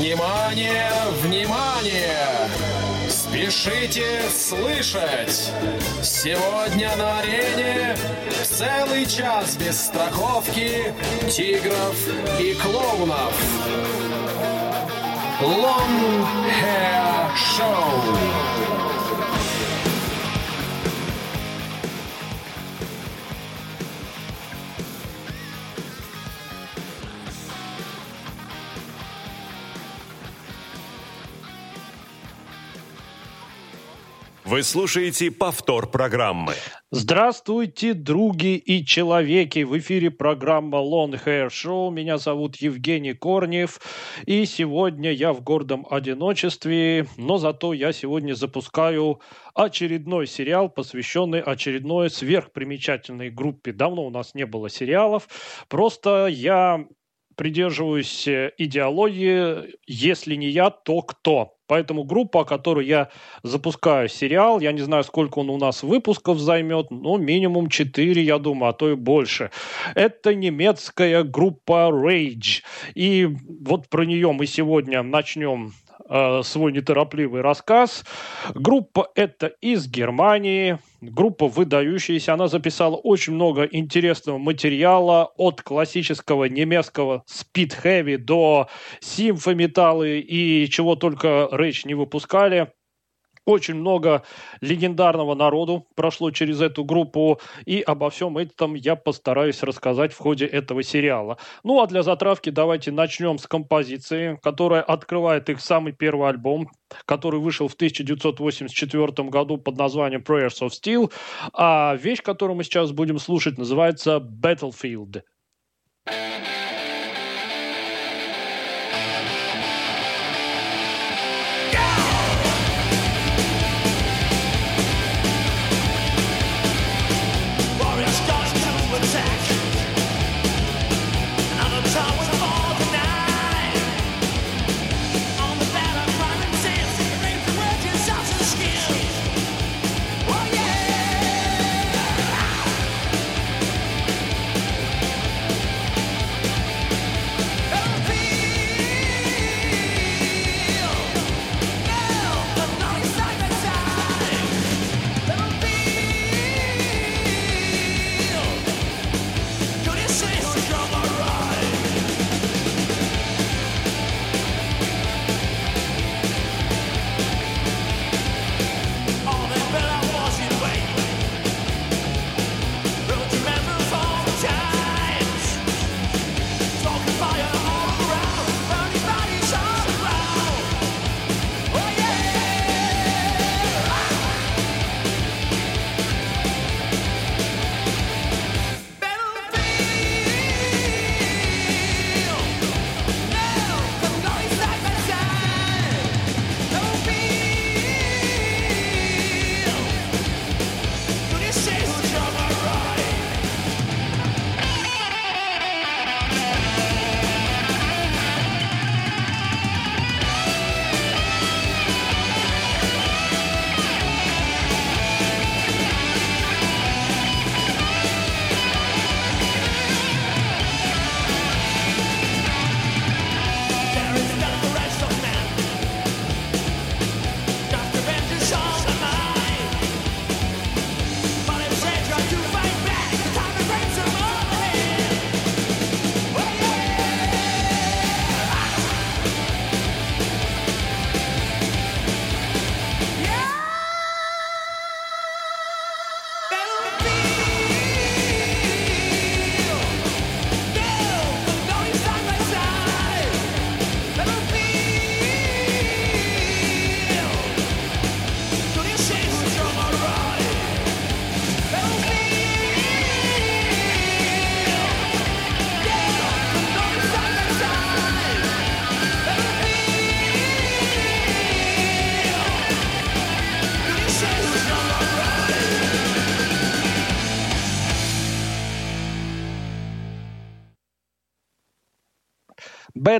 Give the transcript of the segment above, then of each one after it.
Внимание, внимание! Спешите слышать! Сегодня на арене целый час без страховки тигров и клоунов. Long Hair Show. Вы слушаете повтор программы. Здравствуйте, други и человеки! В эфире программа Long Hair Show. Меня зовут Евгений Корнев. И сегодня я в гордом одиночестве, но зато я сегодня запускаю очередной сериал, посвященный очередной сверхпримечательной группе. Давно у нас не было сериалов. Просто я придерживаюсь идеологии «если не я, то кто?». Поэтому группа, о которой я запускаю сериал, я не знаю, сколько он у нас выпусков займет, но минимум 4, я думаю, а то и больше. Это немецкая группа Rage. И вот про нее мы сегодня начнем э, свой неторопливый рассказ. Группа это из Германии, группа выдающаяся, она записала очень много интересного материала от классического немецкого heavy до симфометаллы и чего только Rage не выпускали. Очень много легендарного народу прошло через эту группу, и обо всем этом я постараюсь рассказать в ходе этого сериала. Ну а для затравки давайте начнем с композиции, которая открывает их самый первый альбом, который вышел в 1984 году под названием Prayers of Steel, а вещь, которую мы сейчас будем слушать, называется Battlefield. Oh,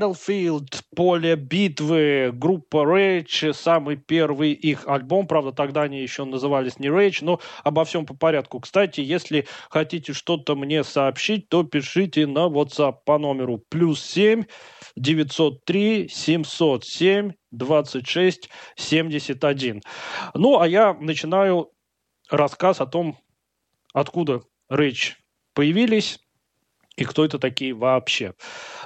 Battlefield, поле битвы, группа Rage, самый первый их альбом, правда, тогда они еще назывались не Rage, но обо всем по порядку. Кстати, если хотите что-то мне сообщить, то пишите на WhatsApp по номеру плюс 7 903 707 26 71. Ну, а я начинаю рассказ о том, откуда Rage появились и кто это такие вообще.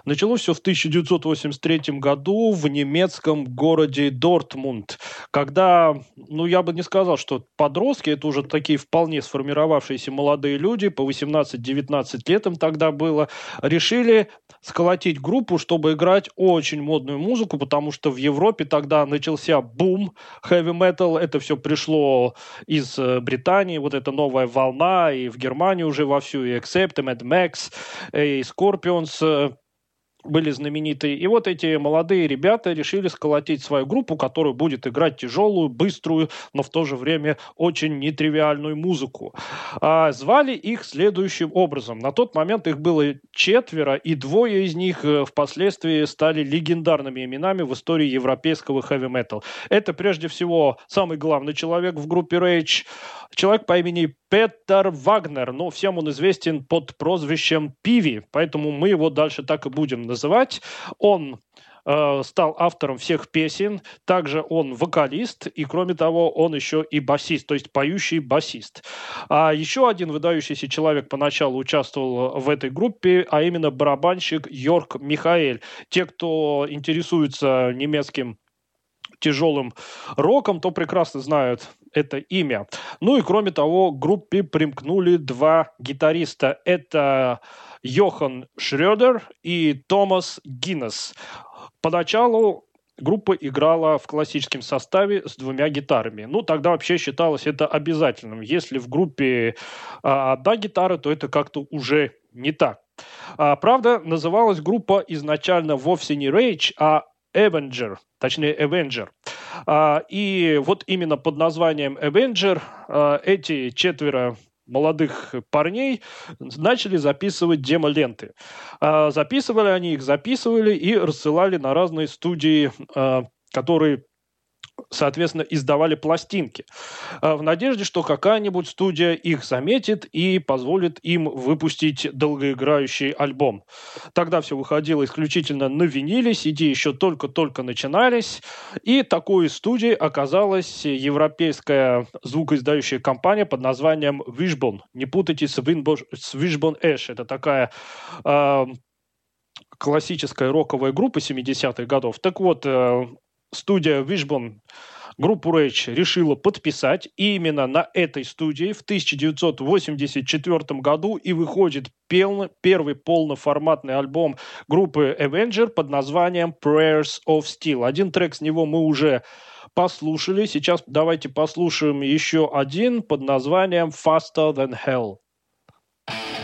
Началось все в 1983 году в немецком городе Дортмунд, когда, ну, я бы не сказал, что подростки, это уже такие вполне сформировавшиеся молодые люди, по 18-19 лет им тогда было, решили сколотить группу, чтобы играть очень модную музыку, потому что в Европе тогда начался бум metal, это все пришло из э, Британии, вот эта новая волна, и в Германии уже вовсю, и Accept, и Mad Max, и э, были знаменитые. И вот эти молодые ребята решили сколотить свою группу, которая будет играть тяжелую, быструю, но в то же время очень нетривиальную музыку. А, звали их следующим образом. На тот момент их было четверо, и двое из них э, впоследствии стали легендарными именами в истории европейского хэви-метал. Это прежде всего самый главный человек в группе Rage, человек по имени Петер Вагнер, но всем он известен под прозвищем Пиви, поэтому мы его дальше так и будем называть. Он э, стал автором всех песен, также он вокалист, и кроме того, он еще и басист, то есть поющий басист. А еще один выдающийся человек поначалу участвовал в этой группе, а именно барабанщик Йорк Михаэль. Те, кто интересуется немецким тяжелым роком, то прекрасно знают это имя. Ну и кроме того, к группе примкнули два гитариста. Это Йохан Шредер и Томас Гиннес. Поначалу группа играла в классическом составе с двумя гитарами. Ну, тогда вообще считалось это обязательным. Если в группе а, одна гитара, то это как-то уже не так. А, правда, называлась группа изначально вовсе не Rage, а Avenger, точнее Avenger. А, и вот именно под названием Avenger а, эти четверо молодых парней начали записывать демо-ленты. А, записывали они их, записывали и рассылали на разные студии, которые соответственно, издавали пластинки в надежде, что какая-нибудь студия их заметит и позволит им выпустить долгоиграющий альбом. Тогда все выходило исключительно на виниле, CD еще только-только начинались, и такой студией оказалась европейская звукоиздающая компания под названием Wishbone. Не путайте с, Wishbone Ash. Это такая э, классическая роковая группа 70-х годов. Так вот, э, студия Wishbone группу Rage решила подписать. И именно на этой студии в 1984 году и выходит пел, первый полноформатный альбом группы Avenger под названием Prayers of Steel. Один трек с него мы уже послушали. Сейчас давайте послушаем еще один под названием Faster Than Hell. Start the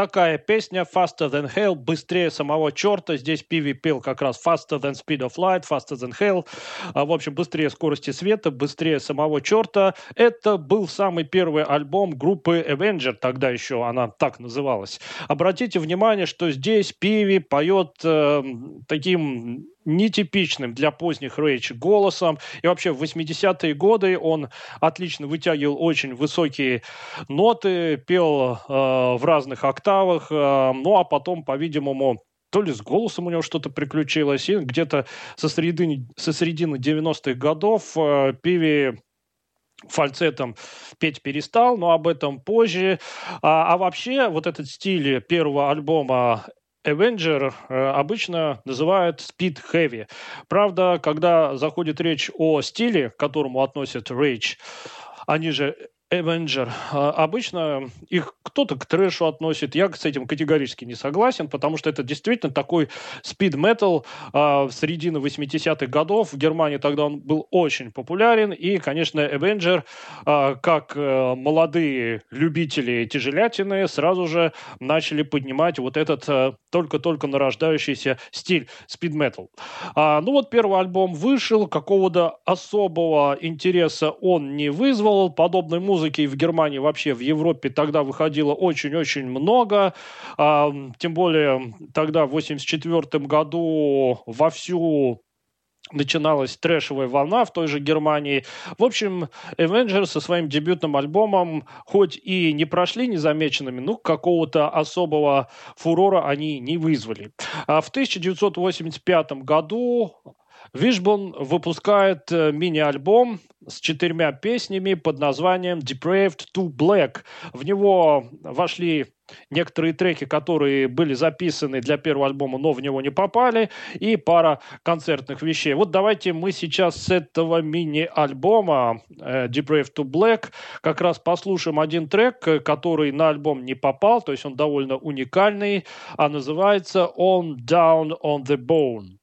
такая песня Faster Than Hell, быстрее самого черта. Здесь Пиви пел как раз Faster Than Speed of Light, Faster Than Hell. А, в общем, быстрее скорости света, быстрее самого черта. Это был самый первый альбом группы Avenger, тогда еще она так называлась. Обратите внимание, что здесь Пиви поет э, таким нетипичным для поздних Рейдж голосом. И вообще в 80-е годы он отлично вытягивал очень высокие ноты, пел э, в разных октавах, э, ну а потом, по-видимому, то ли с голосом у него что-то приключилось, и где-то со середины, со середины 90-х годов э, Пиви фальцетом петь перестал, но об этом позже. А, а вообще вот этот стиль первого альбома Avenger э, обычно называют Speed Heavy. Правда, когда заходит речь о стиле, к которому относят Rage, они же Avenger. А, обычно их кто-то к трэшу относит. Я с этим категорически не согласен, потому что это действительно такой speed metal а, в середине 80-х годов. В Германии тогда он был очень популярен. И, конечно, Avenger, а, как э, молодые любители тяжелятины, сразу же начали поднимать вот этот э, только-только нарождающийся стиль speed metal. Ну вот первый альбом вышел, какого-то особого интереса он не вызвал. Подобной музыки музыки в Германии, вообще в Европе тогда выходило очень-очень много. А, тем более тогда в 1984 году вовсю начиналась трэшевая волна в той же Германии. В общем, Avengers со своим дебютным альбомом хоть и не прошли незамеченными, но какого-то особого фурора они не вызвали. А в 1985 году Вишбон выпускает э, мини-альбом с четырьмя песнями под названием Depraved to Black. В него вошли некоторые треки, которые были записаны для первого альбома, но в него не попали, и пара концертных вещей. Вот давайте мы сейчас с этого мини-альбома э, Depraved to Black как раз послушаем один трек, э, который на альбом не попал, то есть он довольно уникальный, а называется On Down on the Bone.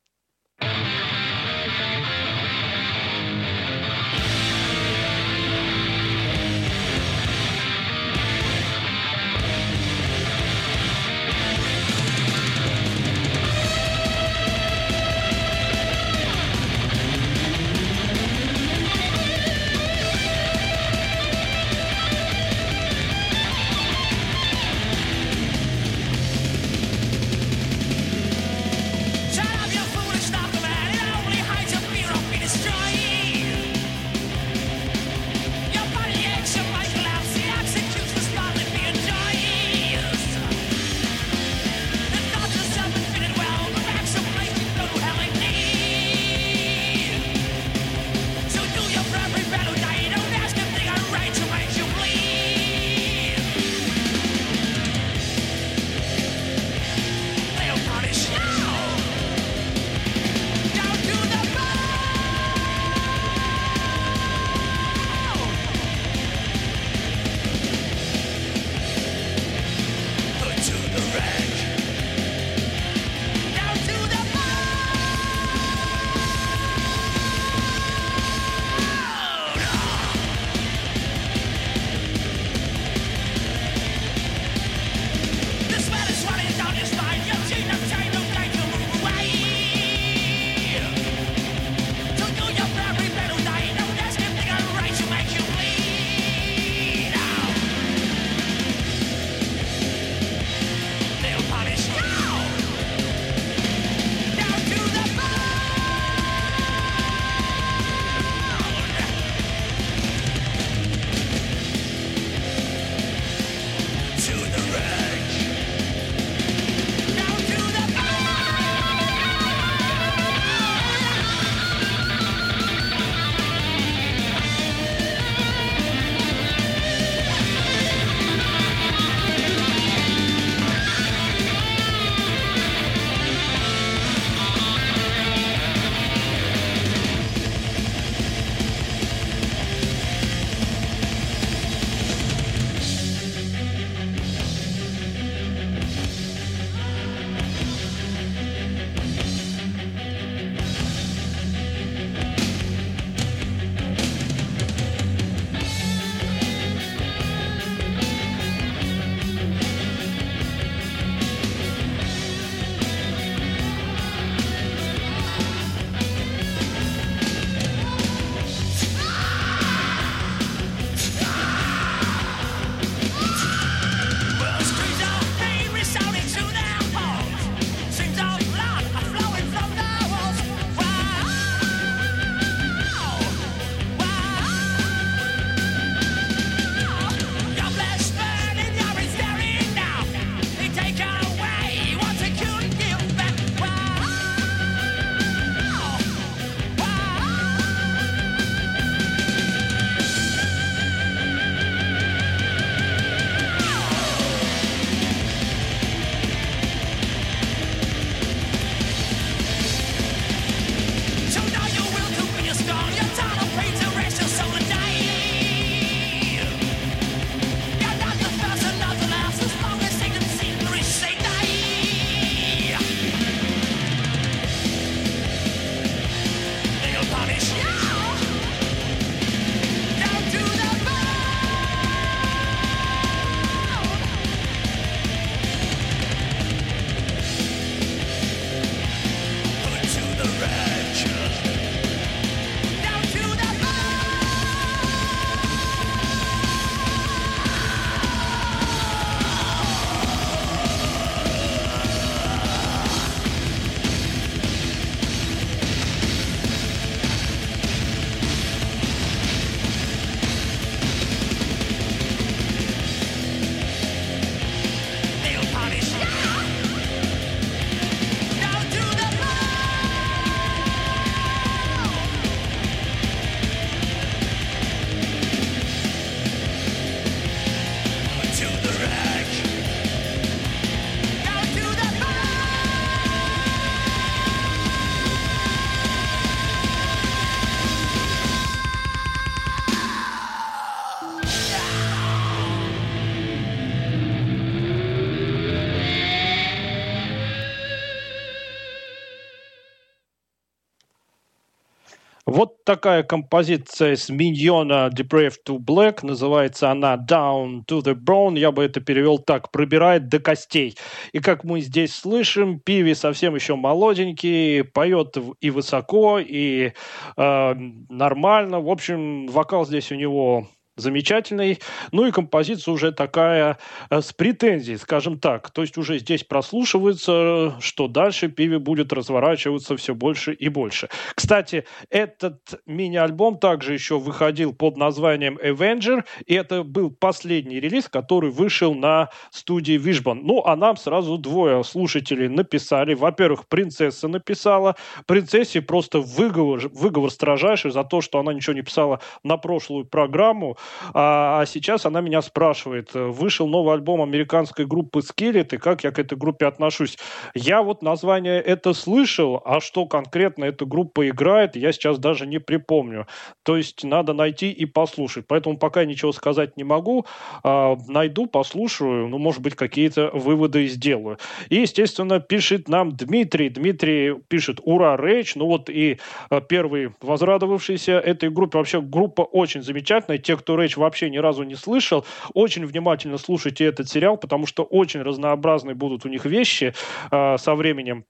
Такая композиция с Миньона Depraved to Black. Называется она Down to the Bone. Я бы это перевел так. Пробирает до костей. И как мы здесь слышим, Пиви совсем еще молоденький, поет и высоко, и э, нормально. В общем, вокал здесь у него замечательный. Ну и композиция уже такая э, с претензией, скажем так. То есть уже здесь прослушивается, что дальше Пиви будет разворачиваться все больше и больше. Кстати, этот мини-альбом также еще выходил под названием Avenger, и это был последний релиз, который вышел на студии Wishbone. Ну, а нам сразу двое слушателей написали. Во-первых, принцесса написала. Принцессе просто выговор, выговор строжайший за то, что она ничего не писала на прошлую программу. А, а сейчас она меня спрашивает, вышел новый альбом американской группы Skillet, и как я к этой группе отношусь. Я вот название это слышал, а что конкретно эта группа играет, я сейчас даже не припомню. То есть надо найти и послушать. Поэтому пока ничего сказать не могу. А, найду, послушаю, ну, может быть, какие-то выводы сделаю. И, естественно, пишет нам Дмитрий. Дмитрий пишет «Ура, Рейч!» Ну вот и а, первый возрадовавшийся этой группе. Вообще группа очень замечательная. Те, кто Рэйч вообще ни разу не слышал, очень внимательно слушайте этот сериал, потому что очень разнообразные будут у них вещи э, со временем.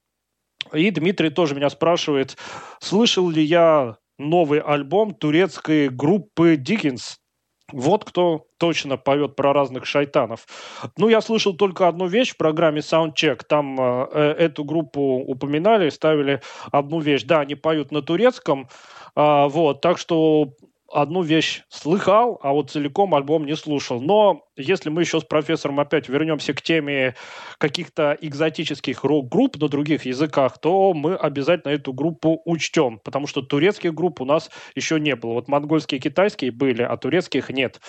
И Дмитрий тоже меня спрашивает, слышал ли я новый альбом турецкой группы Диккенс. Вот кто точно поет про разных шайтанов. Ну, я слышал только одну вещь в программе Soundcheck. Там э, э эту группу упоминали, ставили одну вещь. Да, они поют на турецком. Э, вот, так что одну вещь слыхал, а вот целиком альбом не слушал. Но если мы еще с профессором опять вернемся к теме каких-то экзотических рок-групп на других языках, то мы обязательно эту группу учтем, потому что турецких групп у нас еще не было. Вот монгольские и китайские были, а турецких нет.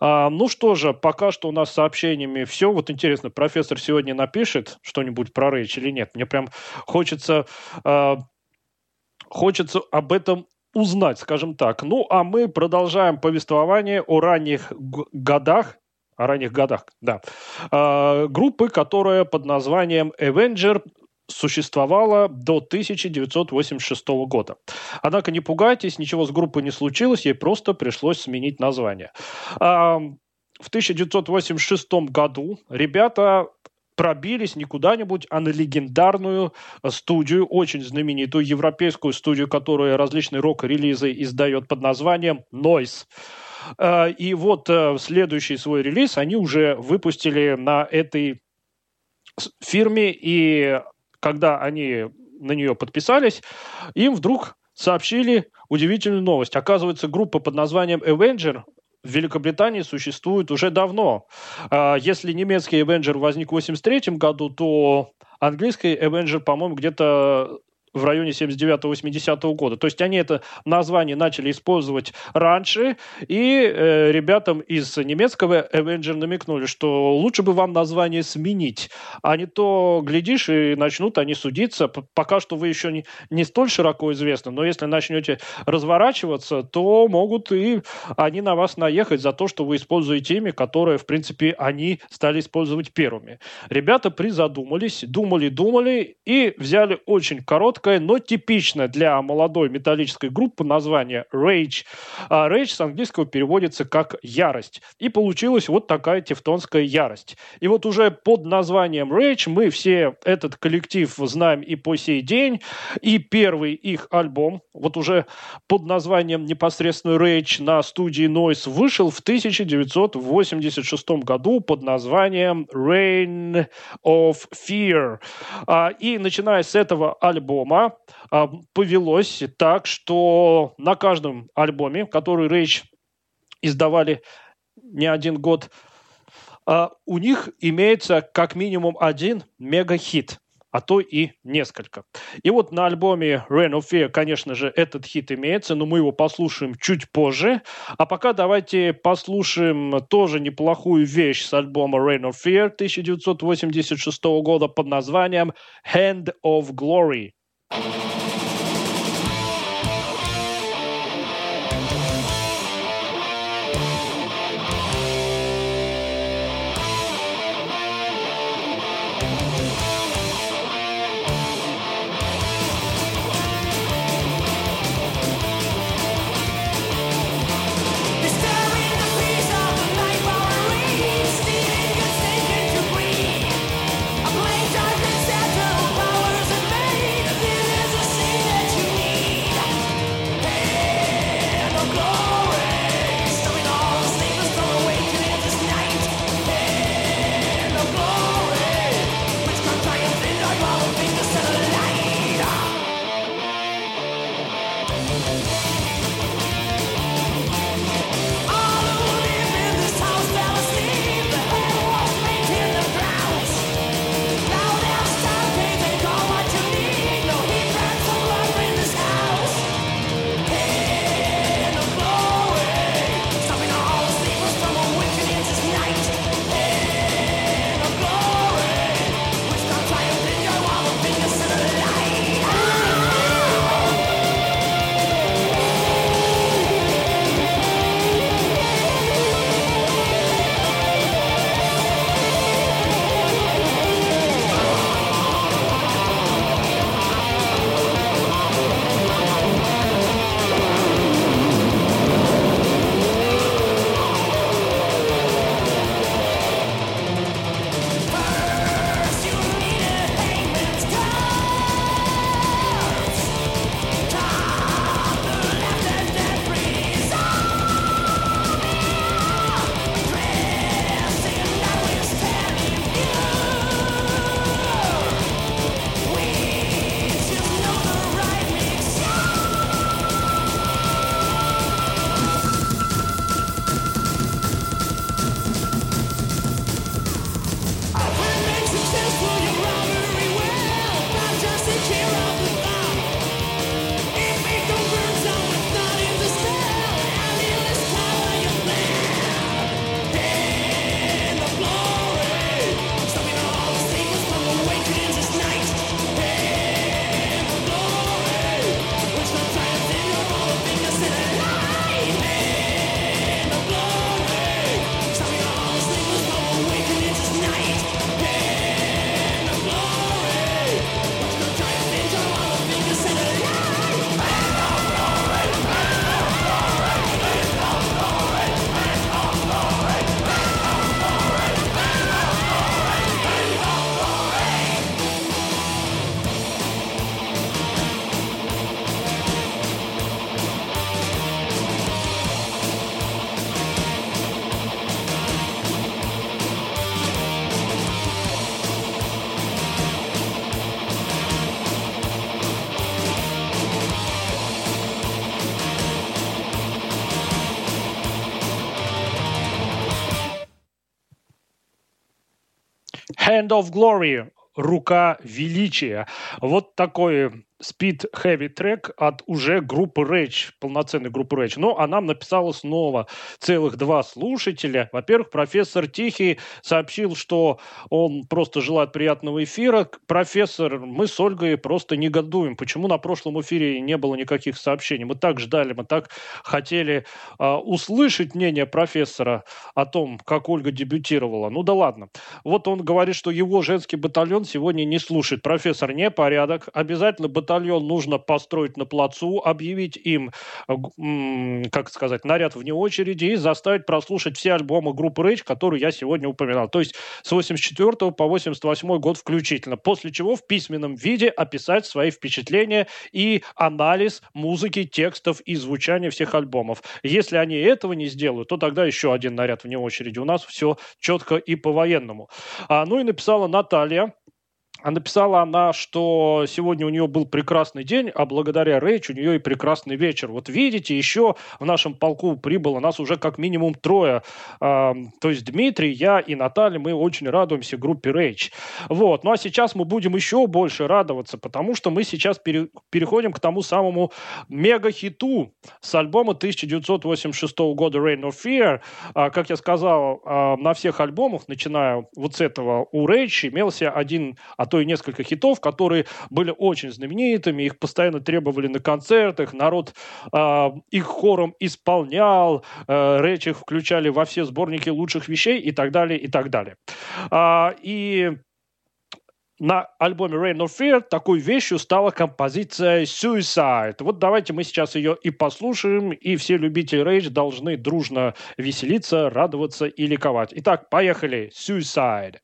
А, ну что же, пока что у нас с сообщениями все. Вот интересно, профессор сегодня напишет что-нибудь про Рэйч или нет? Мне прям хочется... А, хочется об этом узнать, скажем так. Ну, а мы продолжаем повествование о ранних годах, о ранних годах, да, э, группы, которая под названием Avenger существовала до 1986 года. Однако не пугайтесь, ничего с группой не случилось, ей просто пришлось сменить название. Э, в 1986 году ребята пробились не куда-нибудь, а на легендарную э, студию, очень знаменитую европейскую студию, которая различные рок-релизы издает под названием Noise. Э, и вот э, следующий свой релиз они уже выпустили на этой фирме, и когда они на нее подписались, им вдруг сообщили удивительную новость. Оказывается, группа под названием Avenger в Великобритании существует уже давно. А, если немецкий Avenger возник в 1983 году, то английский Avenger, по-моему, где-то в районе 79-80 года. То есть они это название начали использовать раньше, и э, ребятам из немецкого Avenger намекнули, что лучше бы вам название сменить, а не то, глядишь, и начнут они судиться. Пока что вы еще не, не столь широко известны, но если начнете разворачиваться, то могут и они на вас наехать за то, что вы используете имя, которое, в принципе, они стали использовать первыми. Ребята призадумались, думали-думали и взяли очень короткое короткое, но типичное для молодой металлической группы название Rage. А Rage с английского переводится как «ярость». И получилась вот такая тевтонская ярость. И вот уже под названием Rage мы все этот коллектив знаем и по сей день. И первый их альбом, вот уже под названием непосредственно Rage на студии Noise вышел в 1986 году под названием Reign of Fear. А, и начиная с этого альбома альбома а, повелось так, что на каждом альбоме, который Рейч издавали не один год, а, у них имеется как минимум один мега-хит а то и несколько. И вот на альбоме Rain of Fear, конечно же, этот хит имеется, но мы его послушаем чуть позже. А пока давайте послушаем тоже неплохую вещь с альбома Rain of Fear 1986 года под названием Hand of Glory. You Hand of Glory, рука величия. Вот такой Speed Heavy трек от уже группы Rage, полноценной группы Rage. Но а нам написало снова целых два слушателя. Во-первых, профессор Тихий сообщил, что он просто желает приятного эфира. Профессор, мы с Ольгой просто негодуем. Почему на прошлом эфире не было никаких сообщений? Мы так ждали, мы так хотели э, услышать мнение профессора о том, как Ольга дебютировала. Ну да ладно. Вот он говорит, что его женский батальон сегодня не слушает. Профессор, непорядок. Обязательно батальон батальон нужно построить на плацу, объявить им, э, как сказать, наряд вне очереди и заставить прослушать все альбомы группы Rage, которые я сегодня упоминал. То есть с 84 по 88 год включительно. После чего в письменном виде описать свои впечатления и анализ музыки, текстов и звучания всех альбомов. Если они этого не сделают, то тогда еще один наряд вне очереди. У нас все четко и по-военному. А, ну и написала Наталья, а написала она, что сегодня у нее был прекрасный день, а благодаря Рэйч у нее и прекрасный вечер. Вот видите, еще в нашем полку прибыло нас уже как минимум трое. А, то есть Дмитрий, я и Наталья, мы очень радуемся группе Рэйч. Вот. Ну а сейчас мы будем еще больше радоваться, потому что мы сейчас пере- переходим к тому самому мега-хиту с альбома 1986 года Rain of Fear. А, как я сказал, а, на всех альбомах, начиная вот с этого, у Рэйч имелся один то и несколько хитов, которые были очень знаменитыми, их постоянно требовали на концертах, народ э, их хором исполнял, э, речь их включали во все сборники лучших вещей и так далее, и так далее. А, и на альбоме Rain of Fear такой вещью стала композиция Suicide. Вот давайте мы сейчас ее и послушаем, и все любители Rage должны дружно веселиться, радоваться и ликовать. Итак, поехали. Suicide.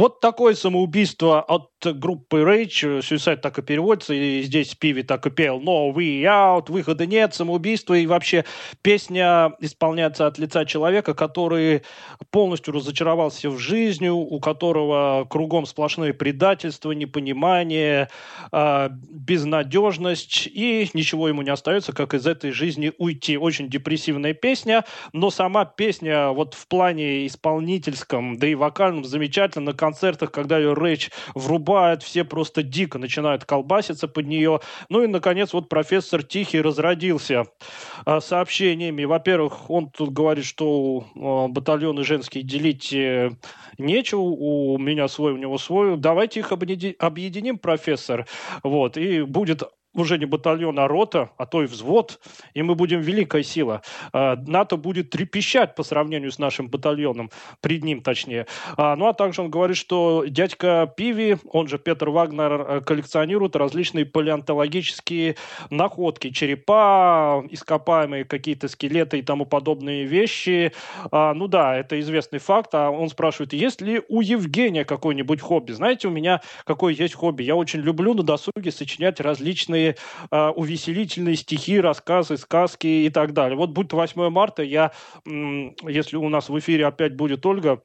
what Такое самоубийство от группы Rage. Suicide так и переводится, и здесь Пиви так и пел No We Out, выхода нет, самоубийство. И вообще песня исполняется от лица человека, который полностью разочаровался в жизни, у которого кругом сплошные предательства, непонимание, а, безнадежность, и ничего ему не остается, как из этой жизни уйти. Очень депрессивная песня, но сама песня вот в плане исполнительском, да и вокальном замечательно концертах, когда ее Рэйч врубает, все просто дико начинают колбаситься под нее. Ну и, наконец, вот профессор Тихий разродился э, сообщениями. Во-первых, он тут говорит, что э, батальоны женские делить э, нечего, у меня свой, у него свой. Давайте их объединим, профессор. Вот, и будет уже не батальон, а рота, а то и взвод, и мы будем великая сила. А, НАТО будет трепещать по сравнению с нашим батальоном, пред ним точнее. А, ну а также он говорит, что дядька Пиви, он же Петр Вагнер, э, коллекционирует различные палеонтологические находки, черепа, ископаемые какие-то скелеты и тому подобные вещи. А, ну да, это известный факт. А он спрашивает, есть ли у Евгения какой-нибудь хобби? Знаете, у меня какое есть хобби? Я очень люблю на досуге сочинять различные разные э, увеселительные стихи, рассказы, сказки и так далее. Вот будет 8 марта, я, если у нас в эфире опять будет Ольга,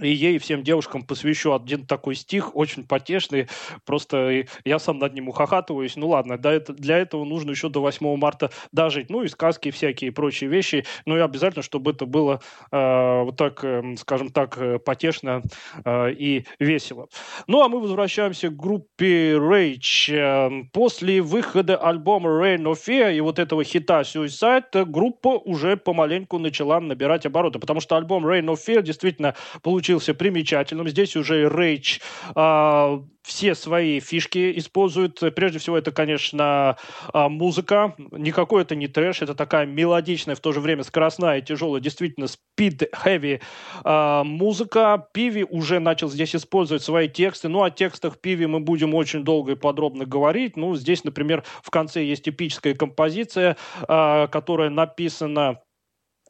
и ей, всем девушкам посвящу один такой стих, очень потешный. Просто я сам над ним ухахатываюсь. Ну ладно, для этого нужно еще до 8 марта дожить. Ну и сказки всякие и прочие вещи. Ну и обязательно, чтобы это было э, вот так, э, скажем так, э, потешно э, и весело. Ну а мы возвращаемся к группе Rage. После выхода альбома Rain of Fear и вот этого хита Suicide группа уже помаленьку начала набирать обороты. Потому что альбом Rain of Fear действительно получил получился примечательным. Здесь уже Рейч э, все свои фишки использует. Прежде всего, это, конечно, э, музыка. Никакой это не трэш, это такая мелодичная, в то же время скоростная и тяжелая, действительно speed-heavy э, музыка. Пиви уже начал здесь использовать свои тексты. Ну, о текстах Пиви мы будем очень долго и подробно говорить. Ну, здесь, например, в конце есть эпическая композиция, э, которая написана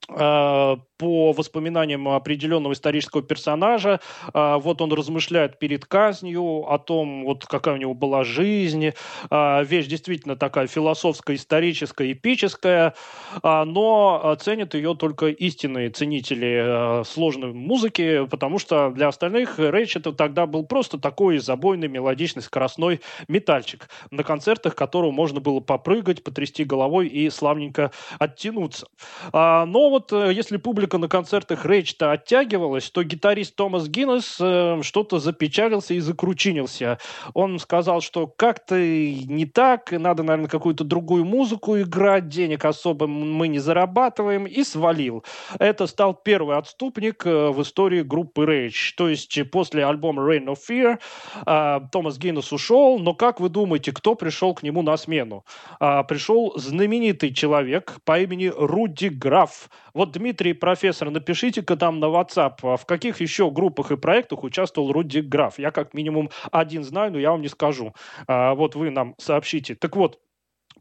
по воспоминаниям определенного исторического персонажа. А, вот он размышляет перед казнью о том, вот какая у него была жизнь. А, вещь действительно такая философская, историческая, эпическая, но ценят ее только истинные ценители сложной музыки, потому что для остальных Рейч это тогда был просто такой забойный, мелодичный, скоростной метальчик, на концертах которого можно было попрыгать, потрясти головой и славненько оттянуться. Но вот э, если публика на концертах Рейч-то оттягивалась, то гитарист Томас Гиннес э, что-то запечалился и закручинился. Он сказал, что как-то не так, надо, наверное, какую-то другую музыку играть, денег особо мы не зарабатываем, и свалил. Это стал первый отступник э, в истории группы Rage. То есть после альбома Rain of Fear э, Томас Гиннес ушел, но как вы думаете, кто пришел к нему на смену? Э, пришел знаменитый человек по имени Руди Граф. Вот Дмитрий, профессор, напишите-ка там на WhatsApp, а в каких еще группах и проектах участвовал Руди Граф. Я как минимум один знаю, но я вам не скажу. А, вот вы нам сообщите. Так вот,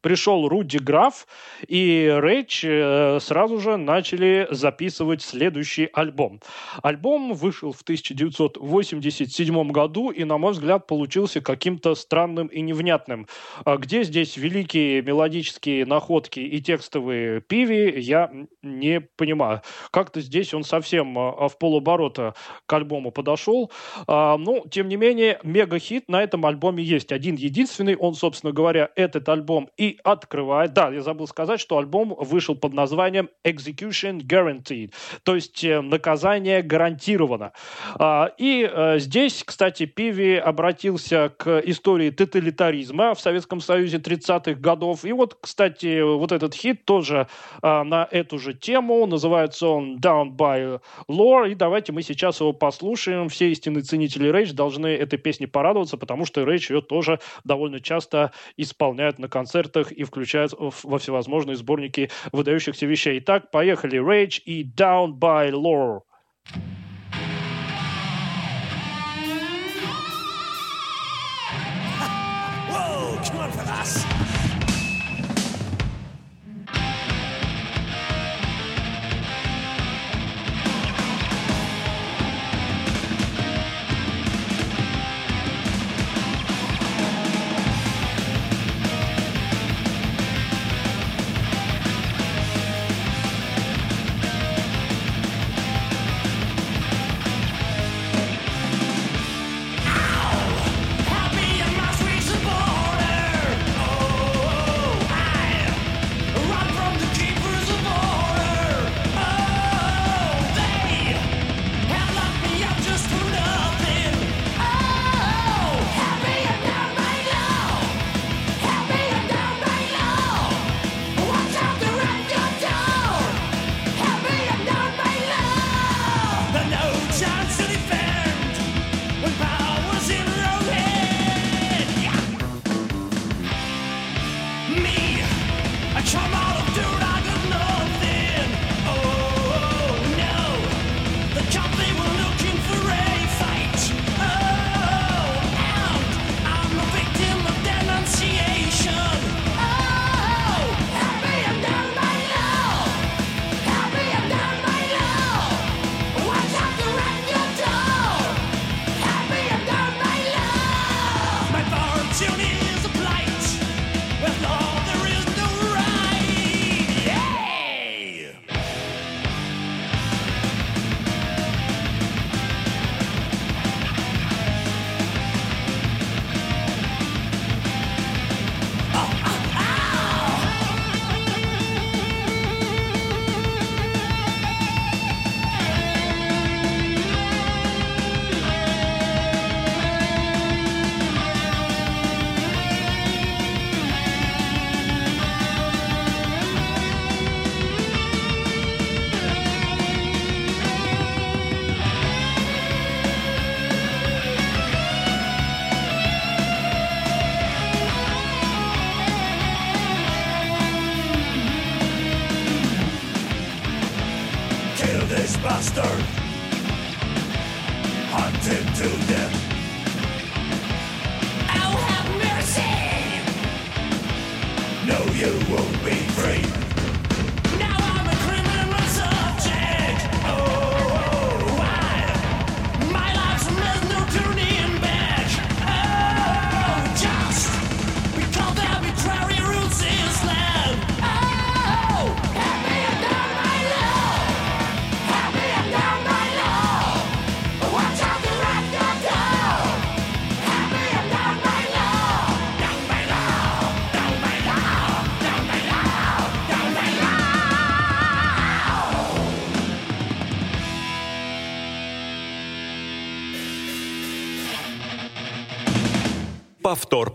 пришел Руди Граф, и Рейч э, сразу же начали записывать следующий альбом. Альбом вышел в 1987 году и, на мой взгляд, получился каким-то странным и невнятным. А где здесь великие мелодические находки и текстовые пиви, я не понимаю. Как-то здесь он совсем а, в полоборота к альбому подошел. А, ну, тем не менее, мега-хит на этом альбоме есть. Один единственный, он, собственно говоря, этот альбом и открывает... Да, я забыл сказать, что альбом вышел под названием Execution Guaranteed, то есть э, наказание гарантировано. А, и э, здесь, кстати, Пиви обратился к истории тоталитаризма в Советском Союзе 30-х годов. И вот, кстати, вот этот хит тоже а, на эту же тему. Называется он Down by Law. И давайте мы сейчас его послушаем. Все истинные ценители Рейдж должны этой песне порадоваться, потому что Рейдж ее тоже довольно часто исполняют на концертах концертах и включают во всевозможные сборники выдающихся вещей. Итак, поехали. Rage и Down by Lore. Whoa, come on for us.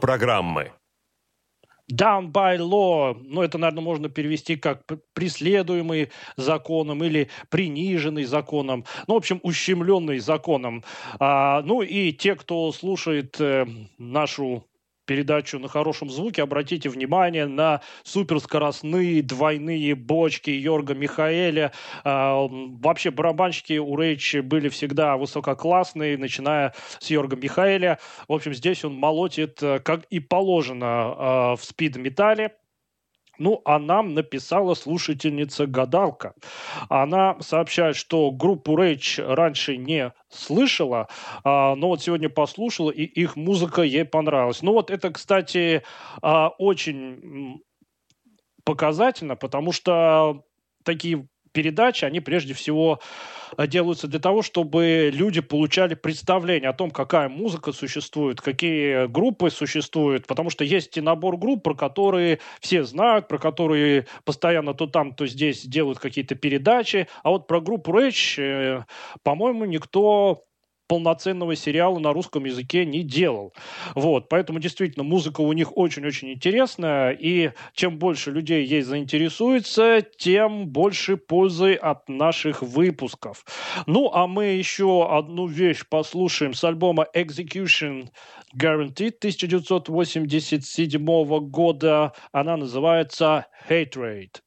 Программы. Down by law, ну это, наверное, можно перевести как преследуемый законом или приниженный законом, ну, в общем, ущемленный законом. А, ну и те, кто слушает э, нашу передачу на хорошем звуке, обратите внимание на суперскоростные двойные бочки Йорга Михаэля. А, вообще барабанщики у Рейч были всегда высококлассные, начиная с Йорга Михаэля. В общем, здесь он молотит, э, как и положено, а, в спид-металле. Ну, а нам написала слушательница Гадалка. Она сообщает, что группу Rage раньше не слышала, а, но вот сегодня послушала, и их музыка ей понравилась. Ну вот это, кстати, а, очень показательно, потому что такие передачи, они прежде всего Э, делаются для того, чтобы люди получали представление о том, какая музыка существует, какие группы существуют, потому что есть и набор групп, про которые все знают, про которые постоянно то там, то здесь делают какие-то передачи, а вот про группу Рэч, э, по-моему, никто полноценного сериала на русском языке не делал. Вот, поэтому действительно музыка у них очень-очень интересная, и чем больше людей ей заинтересуется, тем больше пользы от наших выпусков. Ну, а мы еще одну вещь послушаем с альбома Execution Guaranteed 1987 года. Она называется Hate Rate.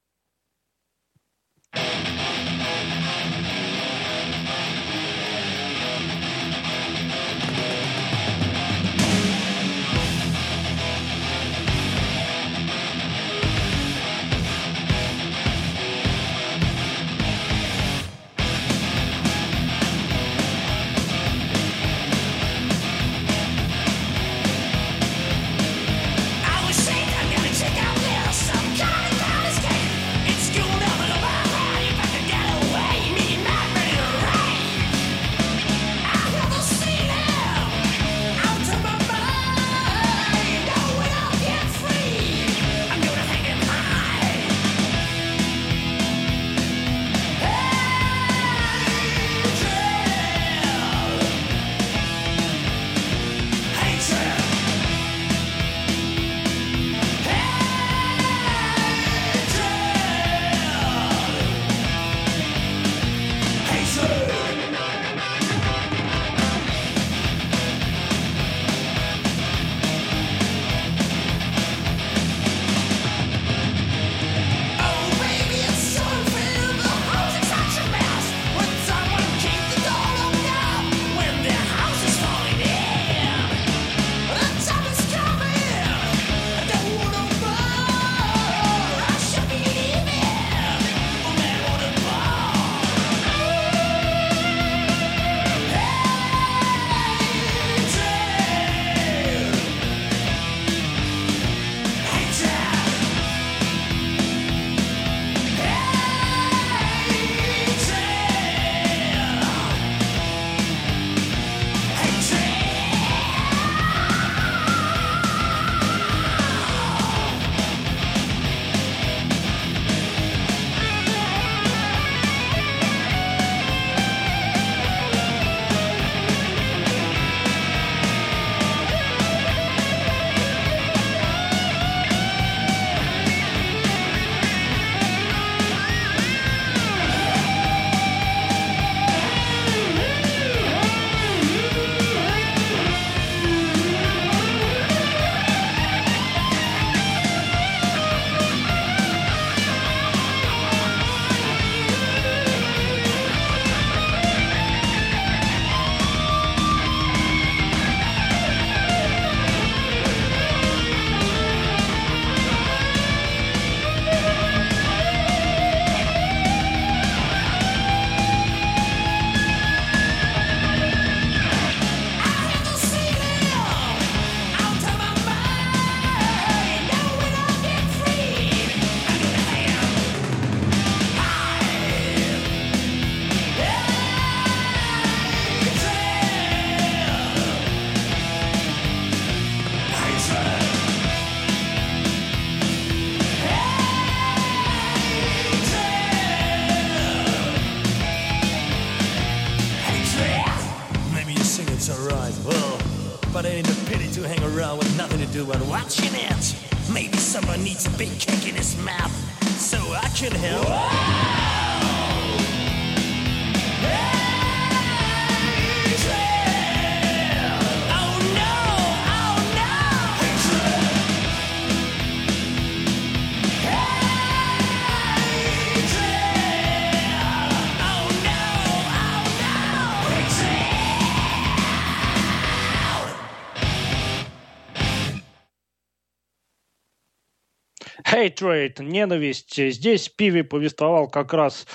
Hatred, ненависть. Здесь Пиви повествовал как раз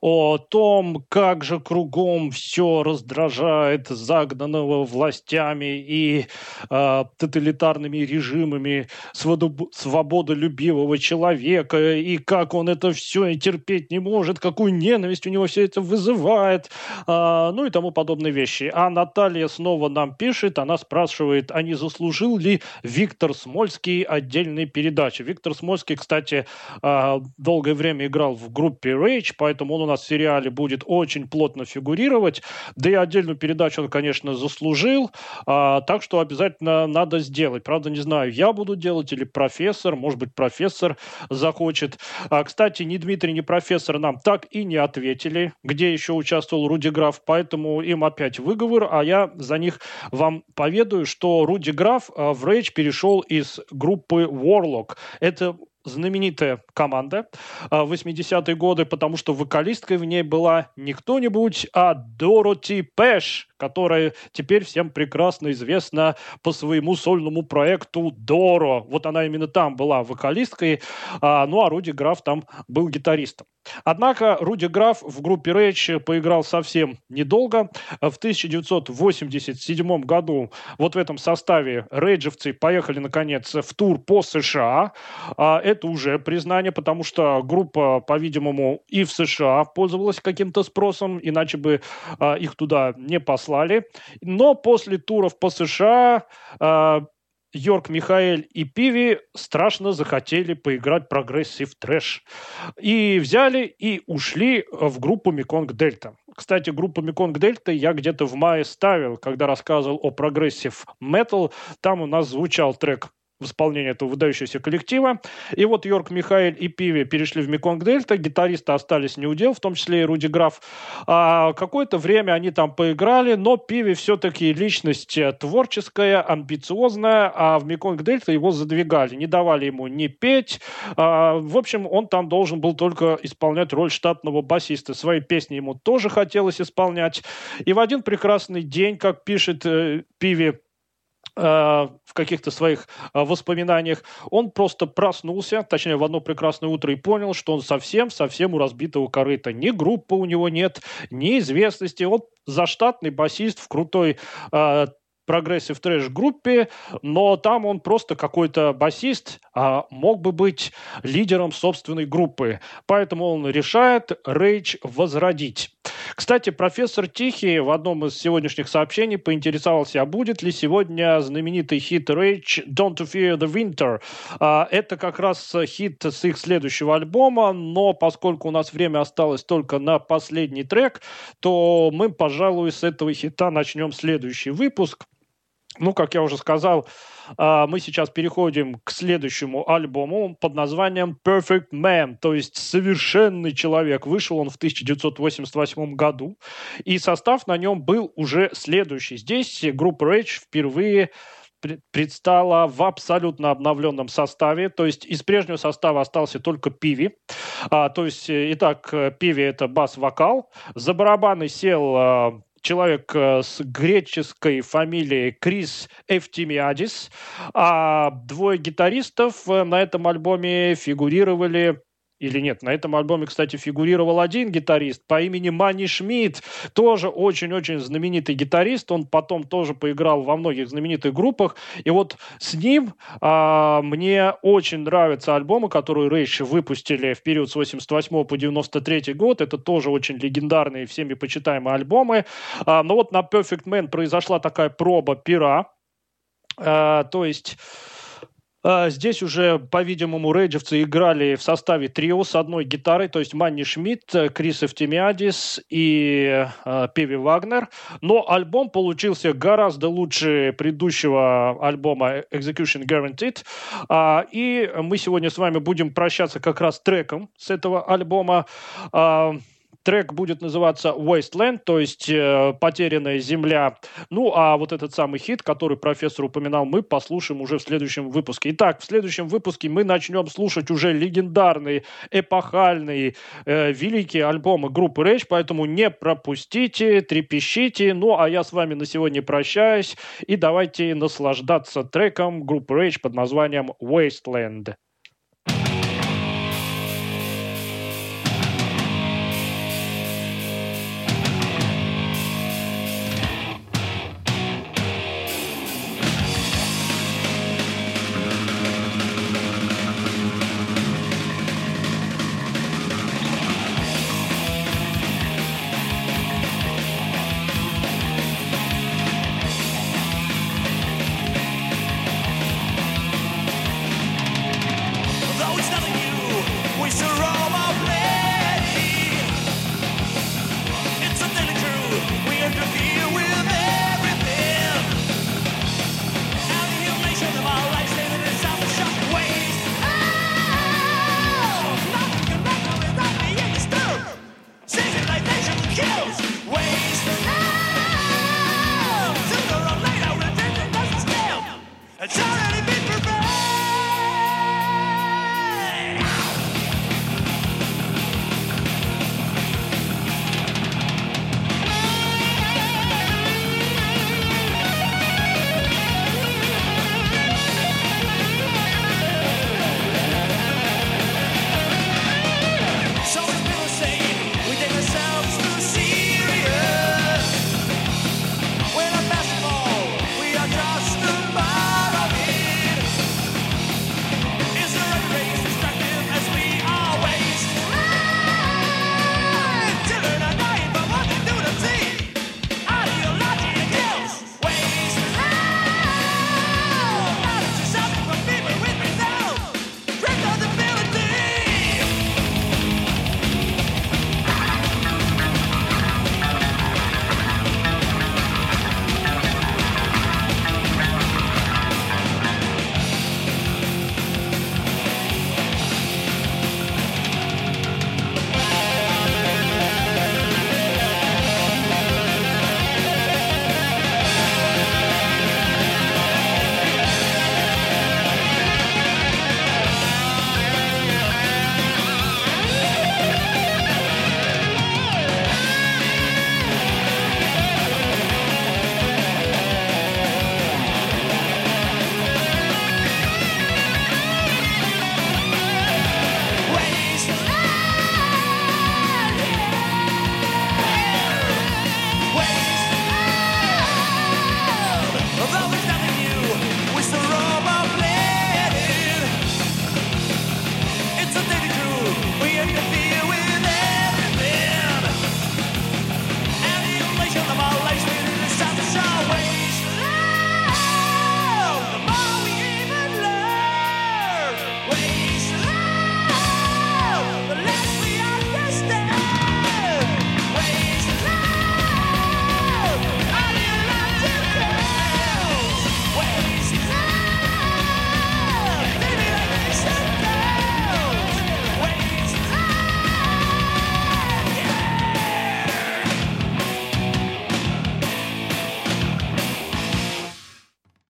о том, как же кругом все раздражает загнанного властями и э, тоталитарными режимами свободо- свободолюбивого человека, и как он это все терпеть не может, какую ненависть у него все это вызывает, а, ну и тому подобные вещи. А Наталья снова нам пишет, она спрашивает, а не заслужил ли Виктор Смольский отдельной передачи. Виктор Смольский, кстати, а, долгое время играл в группе Rage, поэтому он у нас в сериале будет очень плотно фигурировать. Да и отдельную передачу он, конечно, заслужил. А, так что обязательно надо сделать. Правда, не знаю, я буду делать или профессор. Может быть, профессор захочет. А, кстати, ни Дмитрий, ни профессор нам так и не ответили, где еще участвовал Руди Граф, поэтому им опять выговор, а я за них вам поведаю, что Руди Граф в Rage перешел из группы Warlock. Это знаменитая команда а, в 80-е годы, потому что вокалисткой в ней была не кто-нибудь, а Дороти Пэш, которая теперь всем прекрасно известна по своему сольному проекту Доро. Вот она именно там была вокалисткой, а, ну а Руди Граф там был гитаристом. Однако Руди Граф в группе Рэйч поиграл совсем недолго. В 1987 году вот в этом составе рейджевцы поехали, наконец, в тур по США. А, Это уже признание, потому что группа, по-видимому, и в США пользовалась каким-то спросом, иначе бы а, их туда не послали. Но после туров по США а, Йорг Михаэль и Пиви страшно захотели поиграть progressive thrash. И взяли и ушли в группу Mekong Delta. Кстати, группу Mekong Delta я где-то в мае ставил, когда рассказывал о progressive metal. Там у нас звучал трек в исполнении этого выдающегося коллектива. И вот Йорк Михаэль и Пиви перешли в Меконг Дельта, гитаристы остались неудел, в том числе и Руди Граф. А какое-то время они там поиграли, но Пиви все-таки личность э, творческая, амбициозная, а в Меконг Дельта его задвигали, не давали ему ни петь. А, в общем, он там должен был только исполнять роль штатного басиста. Свои песни ему тоже хотелось исполнять. И в один прекрасный день, как пишет э, Пиви, в каких-то своих э, воспоминаниях, он просто проснулся, точнее, в одно прекрасное утро и понял, что он совсем-совсем у разбитого корыта. Ни группы у него нет, ни известности. Он заштатный басист в крутой э, progressive thrash группе, но там он просто какой-то басист, а мог бы быть лидером собственной группы. Поэтому он решает Рейдж возродить. Кстати, профессор Тихий в одном из сегодняшних сообщений поинтересовался, а будет ли сегодня знаменитый хит Rage Don't Fear the Winter. А, Это как раз хит с их следующего альбома, но поскольку у нас время осталось только на последний трек, то мы, пожалуй, с этого хита начнем следующий выпуск. Ну, как я уже сказал, мы сейчас переходим к следующему альбому под названием Perfect Man, то есть «Совершенный человек». Вышел он в 1988 году, и состав на нем был уже следующий. Здесь группа Rage впервые пре- предстала в абсолютно обновленном составе, то есть из прежнего состава остался только Пиви. А, то есть, э, итак, э, Пиви – это бас-вокал. За барабаны сел а, человек э, с греческой фамилией Крис Эфтимиадис, а двое гитаристов э, на этом альбоме фигурировали или нет, на этом альбоме, кстати, фигурировал один гитарист по имени Мани Шмидт, тоже очень-очень знаменитый гитарист, он потом тоже поиграл во многих знаменитых группах, и вот с ним а, мне очень нравятся альбомы, которые Рейш выпустили в период с 88 по 93 год, это тоже очень легендарные, всеми почитаемые альбомы, А, но вот на Perfect Man произошла такая проба пера, А, то есть здесь уже, по-видимому, рейджевцы играли в составе трио с одной гитарой, то есть Манни Шмидт, Крис Эфтемиадис и э, Певи Вагнер. Но альбом получился гораздо лучше предыдущего альбома Execution Guaranteed. А, и мы сегодня с вами будем прощаться как раз треком с этого альбома. А, Трек будет называться Wasteland, то есть э, «Потерянная земля». Ну, а вот этот самый хит, который профессор упоминал, мы послушаем уже в следующем выпуске. Итак, в следующем выпуске мы начнем слушать уже легендарные, эпохальные, э, великие альбомы группы Rage, поэтому не пропустите, трепещите. Ну, а я с вами на сегодня прощаюсь, и давайте наслаждаться треком группы Rage под названием Wasteland.